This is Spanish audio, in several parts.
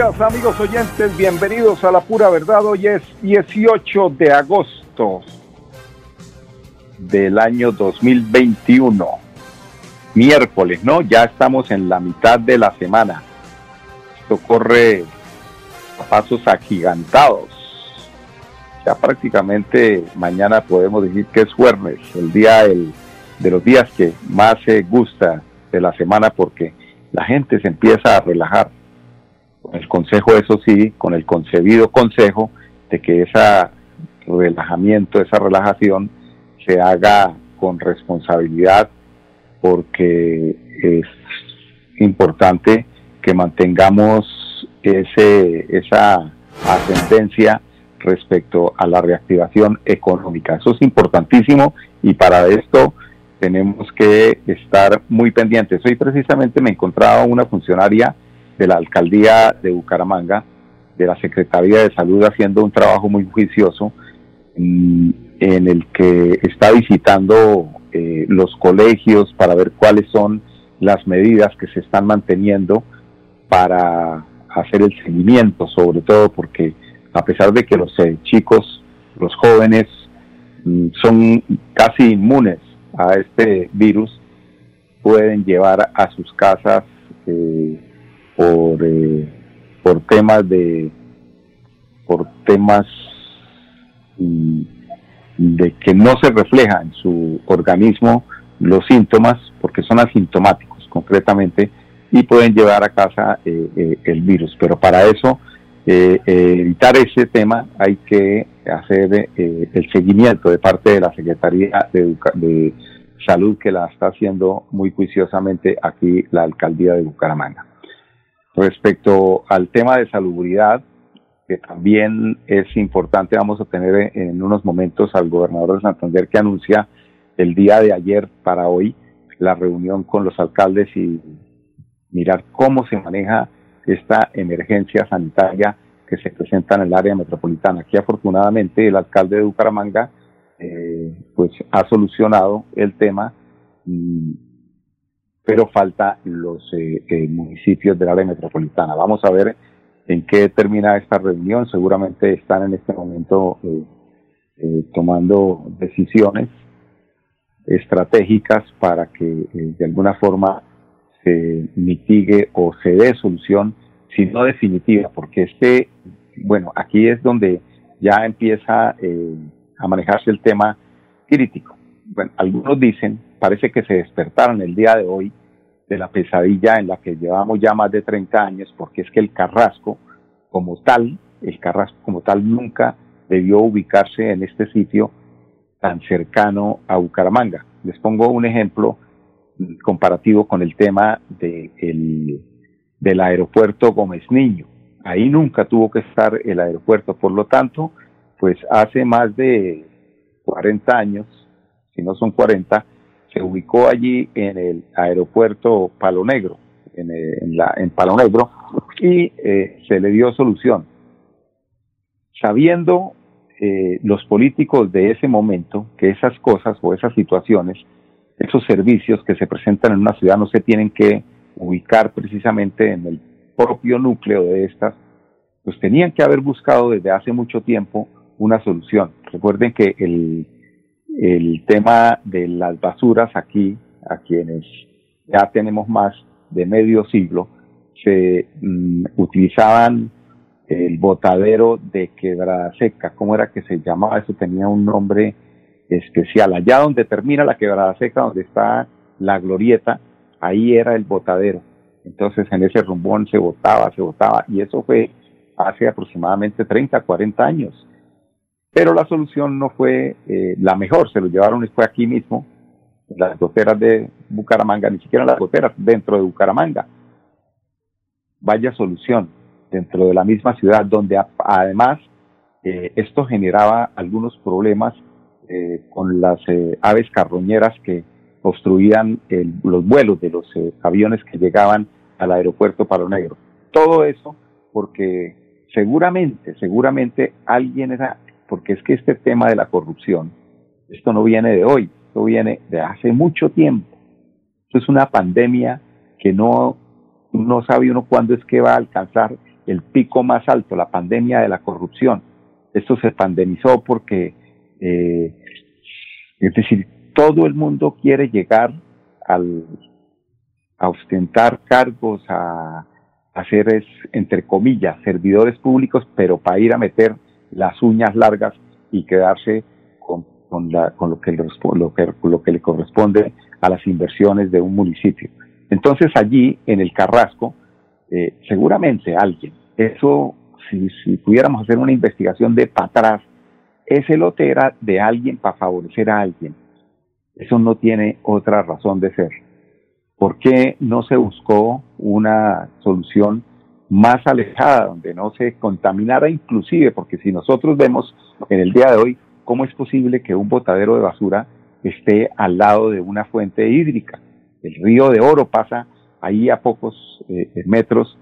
Amigos oyentes, bienvenidos a la pura verdad. Hoy es 18 de agosto del año 2021, miércoles, ¿no? Ya estamos en la mitad de la semana. Esto corre a pasos agigantados. Ya prácticamente mañana podemos decir que es jueves, el día de los días que más se gusta de la semana porque la gente se empieza a relajar con el consejo, eso sí, con el concebido consejo de que ese relajamiento, esa relajación se haga con responsabilidad porque es importante que mantengamos ese, esa ascendencia respecto a la reactivación económica. Eso es importantísimo y para esto tenemos que estar muy pendientes. Hoy precisamente me encontraba una funcionaria de la alcaldía de Bucaramanga, de la Secretaría de Salud, haciendo un trabajo muy juicioso en, el que está visitando eh, los colegios para ver cuáles son las medidas que se están manteniendo para hacer el seguimiento, sobre todo porque a pesar de que los eh, chicos, los jóvenes, mm, son casi inmunes a este virus, pueden llevar a sus casas eh, por, eh, por temas de por temas mm, de que no se refleja en su organismo los síntomas porque son asintomáticos concretamente y pueden llevar a casa eh, eh, el virus pero para eso evitar ese tema hay que hacer el seguimiento de parte de la Secretaría de, de Salud que la está haciendo muy juiciosamente aquí la alcaldía de Bucaramanga. Respecto al tema de salubridad, que también es importante, vamos a tener en unos momentos al gobernador de Santander que anuncia el día de ayer para hoy la reunión con los alcaldes y mirar cómo se maneja esta emergencia sanitaria que se presenta en el área metropolitana. Aquí afortunadamente el alcalde de Bucaramanga eh, pues ha solucionado el tema pero falta los eh, eh, municipios del área metropolitana. Vamos a ver en qué termina esta reunión. Seguramente están en este momento eh, tomando decisiones estratégicas para que de alguna forma se mitigue o se dé solución, si no definitiva, porque este, bueno, aquí es donde ya empieza a manejarse el tema crítico. Bueno, algunos dicen, parece que se despertaron el día de hoy de la pesadilla en la que llevamos ya más de 30 años, porque es que el Carrasco como tal, el Carrasco como tal nunca debió ubicarse en este sitio tan cercano a Bucaramanga. Les pongo un ejemplo comparativo con el tema de el, del aeropuerto Gómez Niño. Ahí nunca tuvo que estar el aeropuerto, por lo tanto, pues hace más de 40 años, si no son 40, se ubicó allí en el aeropuerto Palo Negro, en, eh, la, en Palo Negro, y eh, se le dio solución. Sabiendo eh, los políticos de ese momento que esas cosas o esas situaciones, esos servicios que se presentan en una ciudad no se tienen que ubicar precisamente en el propio núcleo de estas, pues tenían que haber buscado desde hace mucho tiempo una solución. Recuerden que el el tema de las basuras aquí, a quienes ya tenemos más de medio siglo, se mm, utilizaban el botadero de quebrada seca, ¿cómo era que se llamaba? Eso tenía un nombre especial. Allá donde termina la quebrada seca, donde está la glorieta, ahí era el botadero. Entonces en ese rumbón se botaba, se botaba, y eso fue hace aproximadamente 30, 40 años. Pero la solución no fue eh, la mejor, se lo llevaron fue aquí mismo, las goteras de Bucaramanga, ni siquiera las goteras, dentro de Bucaramanga. Vaya solución. dentro de la misma ciudad, donde además eh, esto generaba algunos problemas eh, con las eh, aves carroñeras que obstruían los vuelos de los aviones que llegaban al aeropuerto Palo Negro. Todo eso porque seguramente, seguramente alguien era, porque es que este tema de la corrupción, esto no viene de hoy, esto viene de hace mucho tiempo. Esto es una pandemia que no, no sabe uno cuándo es que va a alcanzar el pico más alto, la pandemia de la corrupción. Esto se pandemizó porque, eh, es decir, todo el mundo quiere llegar al, a ostentar cargos, a, hacer, entre comillas, servidores públicos, pero para ir a meter las uñas largas y quedarse con, con, la, con lo, que le, lo, que, lo que le corresponde a las inversiones de un municipio. Entonces allí, en el Carrasco, eh, seguramente alguien, eso, si, si pudiéramos hacer una investigación de para atrás, ese lote era de alguien para favorecer a alguien. Eso no tiene otra razón de ser. ¿Por qué no se buscó una solución más alejada, donde no se contaminara inclusive? Porque si nosotros vemos en el día de hoy, ¿cómo es posible que un botadero de basura esté al lado de una fuente hídrica? El río de Oro pasa ahí a pocos eh, metros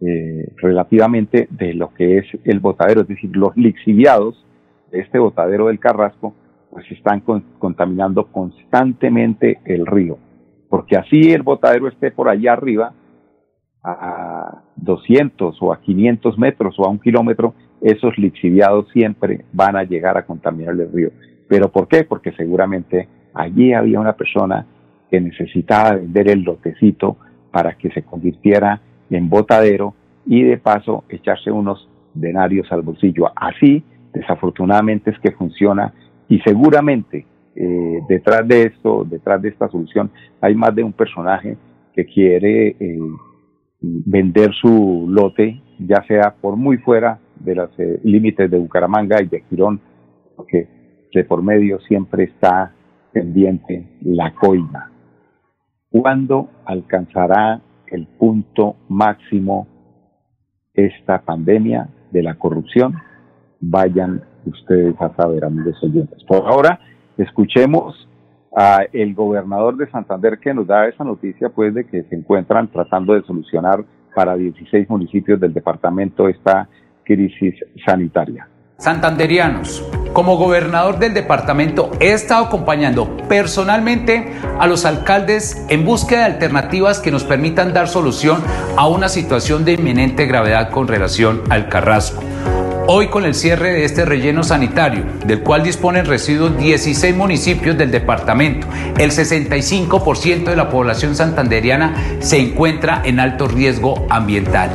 eh, relativamente de lo que es el botadero, es decir, los lixiviados de este botadero del Carrasco, pues están contaminando constantemente el río, porque así el botadero esté por allá arriba, 200 o a 500 metros o a un kilómetro, esos lixiviados siempre van a llegar a contaminar el río. ¿Pero por qué? Porque seguramente allí había una persona que necesitaba vender el lotecito para que se convirtiera en botadero y de paso echarse unos denarios al bolsillo. Así, desafortunadamente, es que funciona y seguramente eh, detrás de esto, detrás de esta solución, hay más de un personaje que quiere eh, vender su lote, ya sea por muy fuera de los eh, límites de Bucaramanga y de Girón, porque de por medio siempre está pendiente la coima. ¿Cuándo alcanzará el punto máximo esta pandemia de la corrupción? Vayan ustedes a saber, amigos oyentes. Por ahora, escuchemos a el gobernador de Santander que nos da esa noticia, pues, de que se encuentran tratando de solucionar para 16 municipios del departamento esta crisis sanitaria. Santanderianos, como gobernador del departamento he estado acompañando personalmente a los alcaldes en búsqueda de alternativas que nos permitan dar solución a una situación de inminente gravedad con relación al Carrasco. Hoy con el cierre de este relleno sanitario, del cual disponen residuos 16 municipios del departamento, el 65% de la población santanderiana se encuentra en alto riesgo ambiental.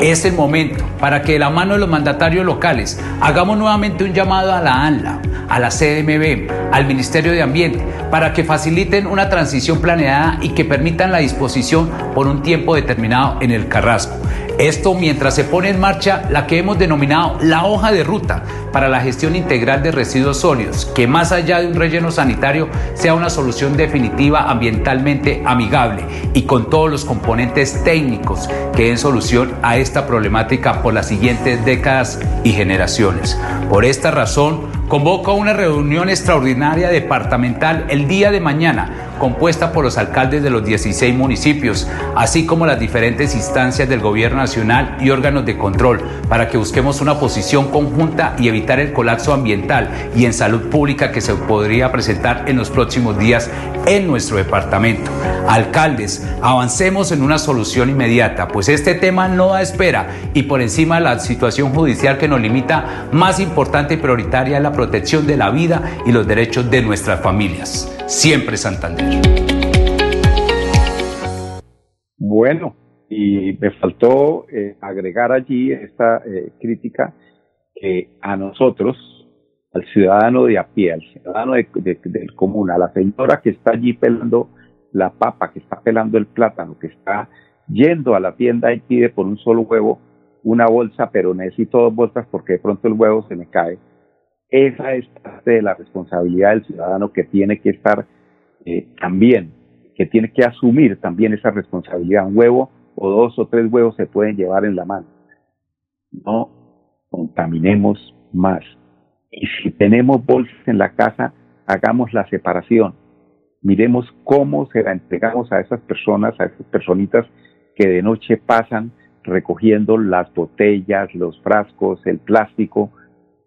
Es el momento para que de la mano de los mandatarios locales hagamos nuevamente un llamado a la ANLA, a la CDMB, al Ministerio de Ambiente, para que faciliten una transición planeada y que permitan la disposición por un tiempo determinado en el Carrasco. Esto mientras se pone en marcha la que hemos denominado la hoja de ruta para la gestión integral de residuos sólidos, que más allá de un relleno sanitario sea una solución definitiva ambientalmente amigable y con todos los componentes técnicos que den solución a esta problemática por las siguientes décadas y generaciones. Por esta razón, convoco a una reunión extraordinaria departamental el día de mañana compuesta por los alcaldes de los 16 municipios, así como las diferentes instancias del gobierno nacional y órganos de control, para que busquemos una posición conjunta y evitar el colapso ambiental y en salud pública que se podría presentar en los próximos días en nuestro departamento. Alcaldes, avancemos en una solución inmediata, pues este tema no da espera y por encima de la situación judicial que nos limita, más importante y prioritaria es la protección de la vida y los derechos de nuestras familias. Siempre Santander. Bueno, y me faltó eh, agregar allí esta eh, crítica que a nosotros, al ciudadano de a pie, al ciudadano del común, a la señora que está allí pelando la papa, que está pelando el plátano, que está yendo a la tienda y pide por un solo huevo una bolsa, pero necesito dos bolsas porque de pronto el huevo se me cae. Esa es parte de la responsabilidad del ciudadano que tiene que estar eh, también, que tiene que asumir también esa responsabilidad. Un huevo o dos o tres huevos se pueden llevar en la mano. no contaminemos más. Y si tenemos bolsas en la casa, hagamos la separación. Miremos cómo se la entregamos a esas personas, a esas personitas que de noche pasan recogiendo las botellas, los frascos, el plástico,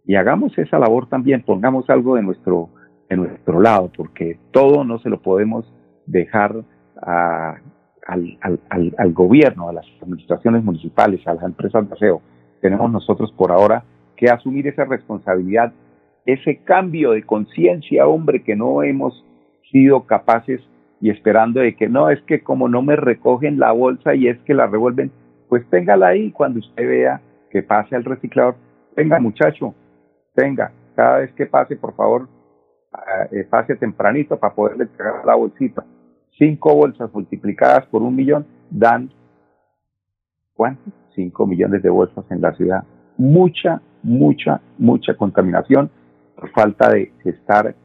y hagamos esa labor también, pongamos algo de nuestro, de nuestro lado, porque todo no se lo podemos dejar a, al, al, al, gobierno, a las administraciones municipales, a las empresas de aseo. Tenemos nosotros por ahora que asumir esa responsabilidad, ese cambio de conciencia, hombre, que no hemos sido capaces y esperando de que no, es que como no me recogen la bolsa y es que la revuelven, pues téngala ahí cuando usted vea que pase al reciclador. Venga, muchacho, tenga, cada vez que pase, por favor, ah, eh, pase tempranito para poderle entregar la bolsita. Cinco bolsas multiplicadas por un millón dan, ¿cuánto? Cinco millones de bolsas en la ciudad. Mucha, mucha, mucha contaminación por falta de estar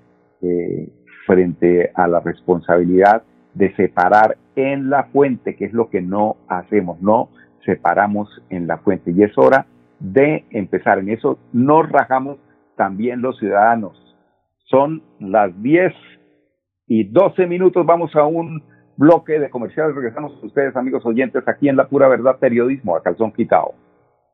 eh, frente a la responsabilidad de separar en la fuente, que es lo que no hacemos, no separamos en la fuente. Y es hora de empezar. En eso nos rajamos también los ciudadanos. Son las 10 y 12 minutos. Vamos a un bloque de comerciales. Regresamos a ustedes, amigos oyentes, aquí en La Pura Verdad Periodismo, a calzón quitado.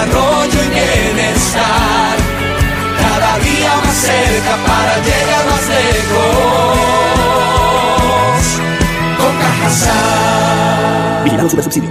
desarrollo y bienestar. Cada día más cerca para llegar más lejos. Con. Vigilado Super Subsidio.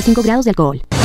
5 grados de alcohol.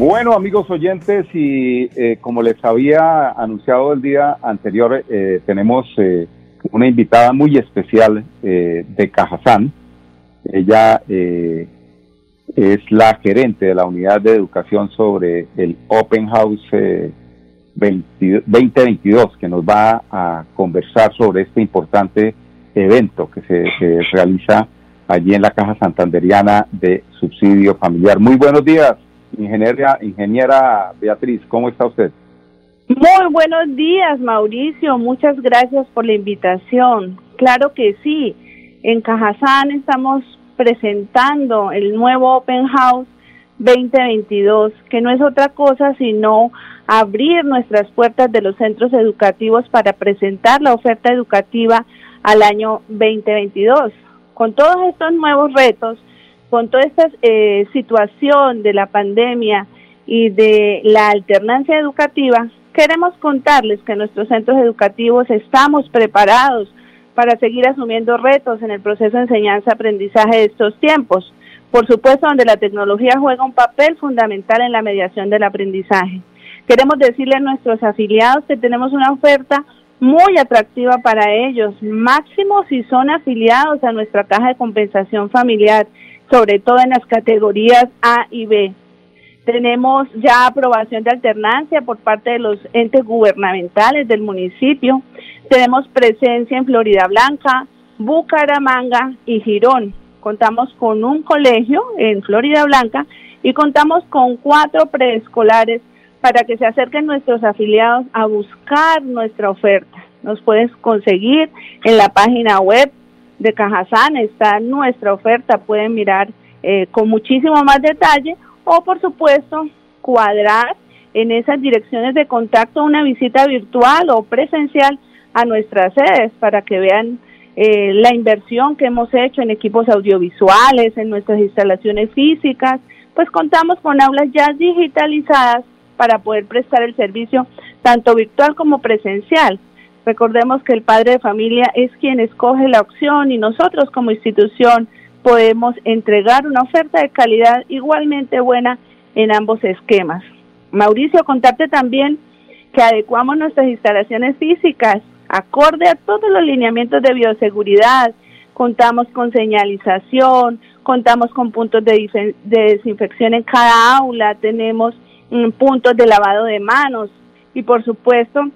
Bueno, amigos oyentes, y eh, como les había anunciado el día anterior, eh, tenemos eh, una invitada muy especial de Cajazán. Ella es la gerente de la unidad de educación sobre el Open House 2022, que nos va a conversar sobre este importante evento que se, realiza allí en la Caja Santanderiana de Subsidio Familiar. Muy buenos días, ingeniera, ingeniera Beatriz, ¿cómo está usted? Muy buenos días, Mauricio. Muchas gracias por la invitación. Claro que sí. En Cajazán estamos presentando el nuevo Open House 2022, que no es otra cosa sino abrir nuestras puertas de los centros educativos para presentar la oferta educativa al año 2022. Con todos estos nuevos retos, con toda esta eh, situación de la pandemia y de la alternancia educativa, queremos contarles que nuestros centros educativos estamos preparados para seguir asumiendo retos en el proceso de enseñanza-aprendizaje de estos tiempos. Por supuesto, donde la tecnología juega un papel fundamental en la mediación del aprendizaje. Queremos decirle a nuestros afiliados que tenemos una oferta muy atractiva para ellos, máximo si son afiliados a nuestra caja de compensación familiar, sobre todo en las categorías A y B. Tenemos ya aprobación de alternancia por parte de los entes gubernamentales del municipio. Tenemos presencia en Florida Blanca, Bucaramanga y Girón. Contamos con un colegio en Florida Blanca y contamos con cuatro preescolares para que se acerquen nuestros afiliados a buscar nuestra oferta. Nos puedes conseguir en la página web de Cajazán, está nuestra oferta, pueden mirar eh, con muchísimo más detalle o por supuesto cuadrar en esas direcciones de contacto una visita virtual o presencial a nuestras sedes para que vean eh, la inversión que hemos hecho en equipos audiovisuales, en nuestras instalaciones físicas, pues contamos con aulas ya digitalizadas para poder prestar el servicio tanto virtual como presencial. Recordemos que el padre de familia es quien escoge la opción y nosotros como institución podemos entregar una oferta de calidad igualmente buena en ambos esquemas. Mauricio, contarte también que adecuamos nuestras instalaciones físicas acorde a todos los lineamientos de bioseguridad. Contamos con señalización, contamos con puntos de, desinfección en cada aula, tenemos mm, puntos de lavado de manos y por supuesto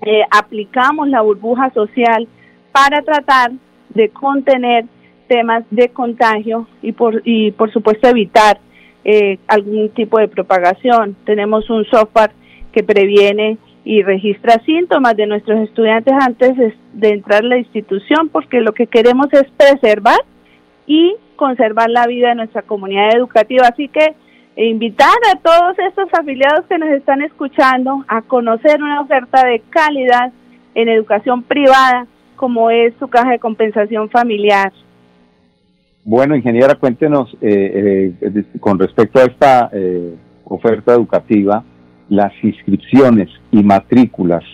eh, aplicamos la burbuja social para tratar de contener temas de contagio y por, y por supuesto evitar eh, algún tipo de propagación. Tenemos un software que previene y registra síntomas de nuestros estudiantes antes de entrar a la institución porque lo que queremos es preservar y conservar la vida de nuestra comunidad educativa. Así que invitar a todos estos afiliados que nos están escuchando a conocer una oferta de calidad en educación privada como es su caja de compensación familiar. Bueno, ingeniera, cuéntenos eh, eh, con respecto a esta eh, oferta educativa, las inscripciones y matrículas,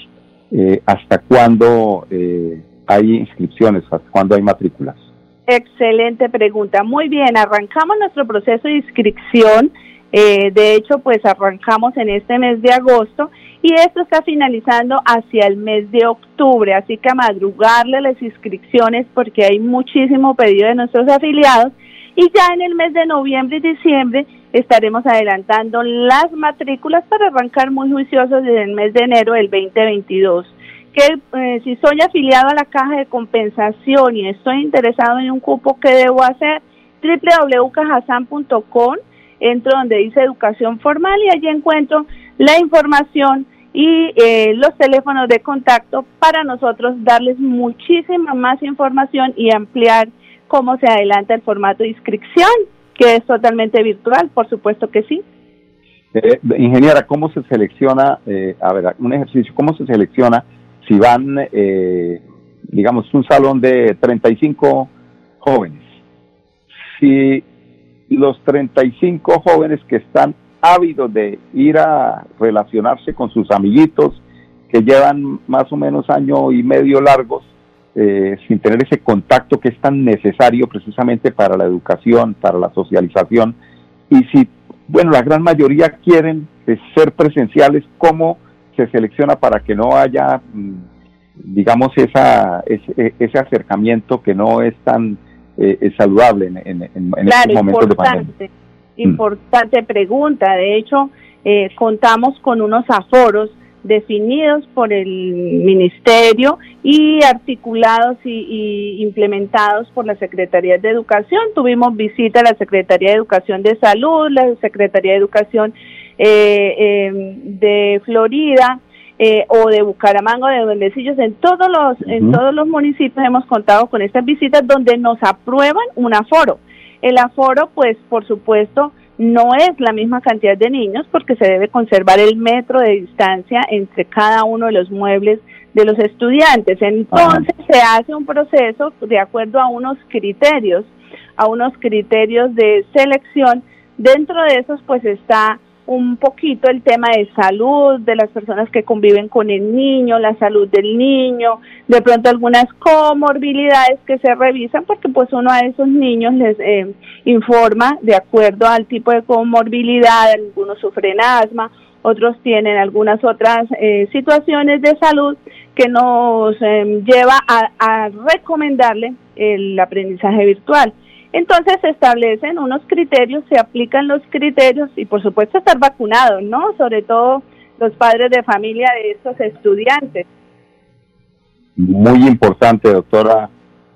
¿hasta cuándo hay inscripciones? ¿Hasta cuándo hay matrículas? Excelente pregunta. Muy bien, arrancamos nuestro proceso de inscripción. De hecho, pues arrancamos en este mes de agosto y esto está finalizando hacia el mes de octubre, así que a madrugarle las inscripciones porque hay muchísimo pedido de nuestros afiliados y ya en el mes de noviembre y diciembre estaremos adelantando las matrículas para arrancar muy juiciosos desde el mes de enero del 2022. Que eh, si soy afiliado a la caja de compensación y estoy interesado en un cupo, ¿qué debo hacer? www.cajasan.com, entro donde dice educación formal y allí encuentro la información y eh, los teléfonos de contacto para nosotros darles muchísima más información y ampliar cómo se adelanta el formato de inscripción, que es totalmente virtual, por supuesto que sí. Eh, ingeniera, ¿cómo se selecciona, eh, a ver, un ejercicio, cómo se selecciona si van, digamos, un salón de 35 jóvenes? Si los 35 jóvenes que están ávidos de ir a relacionarse con sus amiguitos que llevan más o menos año y medio largos eh, sin tener ese contacto que es tan necesario precisamente para la educación, para la socialización. Y si, bueno, la gran mayoría quieren ser presenciales, ¿cómo se selecciona para que no haya, mm, digamos, esa, ese, ese, acercamiento que no es tan eh, saludable en, en, en estos momentos de pandemia? Importante pregunta. De hecho, eh, contamos con unos aforos definidos por el ministerio y articulados y, implementados por la Secretaría de Educación. Tuvimos visita a la Secretaría de Educación de Salud, la Secretaría de Educación eh, em, de Florida, eh, o de Bucaramanga o de Duendecillos, en todos los en todos los municipios hemos contado con estas visitas donde nos aprueban un aforo. El aforo, pues, por supuesto, no es la misma cantidad de niños porque se debe conservar el metro de distancia entre cada uno de los muebles de los estudiantes. Entonces se hace un proceso de acuerdo a unos criterios, a unos criterios de selección. Dentro de esos pues está un poquito el tema de salud de las personas que conviven con el niño, la salud del niño, de pronto algunas comorbilidades que se revisan porque pues uno a esos niños les eh, informa de acuerdo al tipo de comorbilidad, algunos sufren asma, otros tienen algunas otras eh, situaciones de salud que nos eh, lleva a, a recomendarle el aprendizaje virtual. Entonces se establecen unos criterios, se aplican los criterios y por supuesto estar vacunados, ¿no? Sobre todo los padres de familia de estos estudiantes. Muy importante, doctora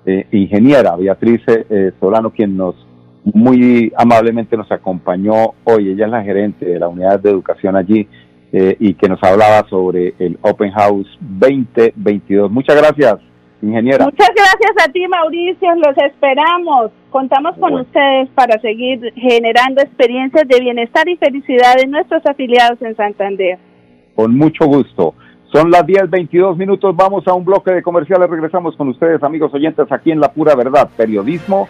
eh, ingeniera Beatriz eh, Solano, quien nos muy amablemente nos acompañó hoy. Ella es la gerente de la unidad de educación allí eh, y que nos hablaba sobre el Open House 2022. Muchas gracias. Ingeniera. Muchas gracias a ti, Mauricio. Los esperamos. Contamos con ustedes para seguir generando experiencias de bienestar y felicidad en nuestros afiliados en Santander. Con mucho gusto. Son las 10:22 minutos. Vamos a un bloque de comerciales. Regresamos con ustedes, amigos oyentes, aquí en La Pura Verdad. Periodismo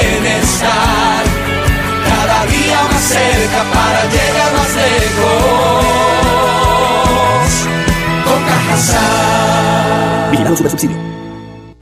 bienestar. Cada día más cerca para llegar más lejos. Con. Vigilado subsidio.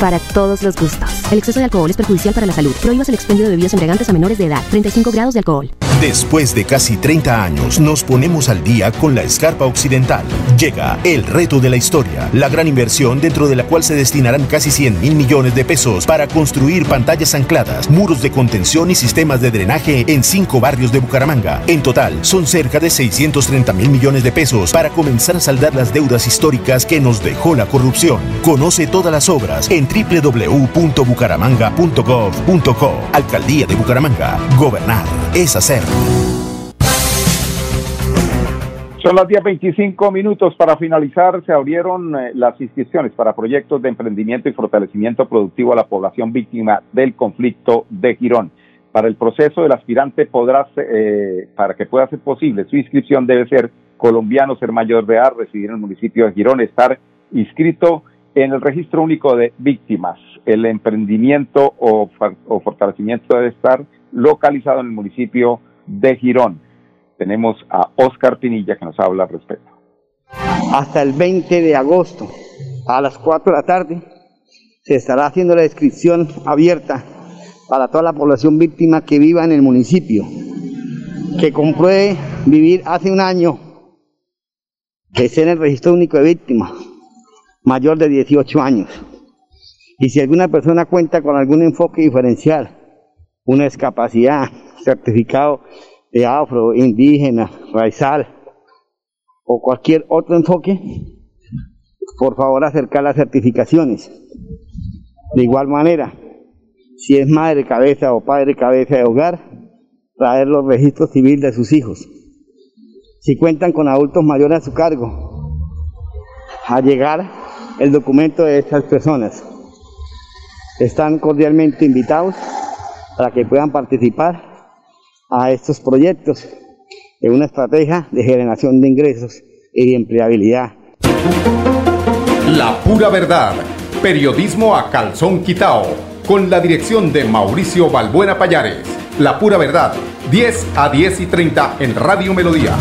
para todos los gustos. El exceso de alcohol es perjudicial para la salud. Prohíbas el expendio de bebidas embriagantes a menores de edad grados de alcohol. Después de casi 30 años, nos ponemos al día con la escarpa occidental. Llega el reto de la historia, la gran inversión dentro de la cual se destinarán casi 100 mil millones de pesos para construir pantallas ancladas, muros de contención y sistemas de drenaje en cinco barrios de Bucaramanga. En total, son cerca de 630 mil millones de pesos para comenzar a saldar las deudas históricas que nos dejó la corrupción. Conoce todas las obras en www.bucaramanga.gov.co. Alcaldía de Bucaramanga. Gobernar es hacer. Son las 10.25 minutos para finalizar. Se abrieron eh, las inscripciones para proyectos de emprendimiento y fortalecimiento productivo a la población víctima del conflicto de Girón. Para el proceso del aspirante podrá, eh, para que pueda ser posible su inscripción debe ser colombiano, ser mayor de edad, residir en el municipio de Girón, estar inscrito en el registro único de víctimas. El emprendimiento o, fortalecimiento debe estar localizado en el municipio de Girón. Tenemos a Oscar Pinilla que nos habla al respecto. Hasta el 20 de agosto a las 4 de la tarde se estará haciendo la descripción abierta para toda la población víctima que viva en el municipio, que compruebe vivir hace un año, que esté en el registro único de víctimas, mayor de 18 años. Y si alguna persona cuenta con algún enfoque diferencial, una discapacidad, certificado de afro, indígena, raizal o cualquier otro enfoque, por favor acercar las certificaciones. De igual manera, si es madre cabeza o padre cabeza de hogar, traer los registros civiles de sus hijos. Si cuentan con adultos mayores a su cargo, a llegar el documento de estas personas. Están cordialmente invitados para que puedan participar a estos proyectos en una estrategia de generación de ingresos y empleabilidad. La pura verdad. Periodismo a calzón quitao. Con la dirección de Mauricio Balbuena Payares. La pura verdad. 10 a 10 y 30 en Radio Melodía.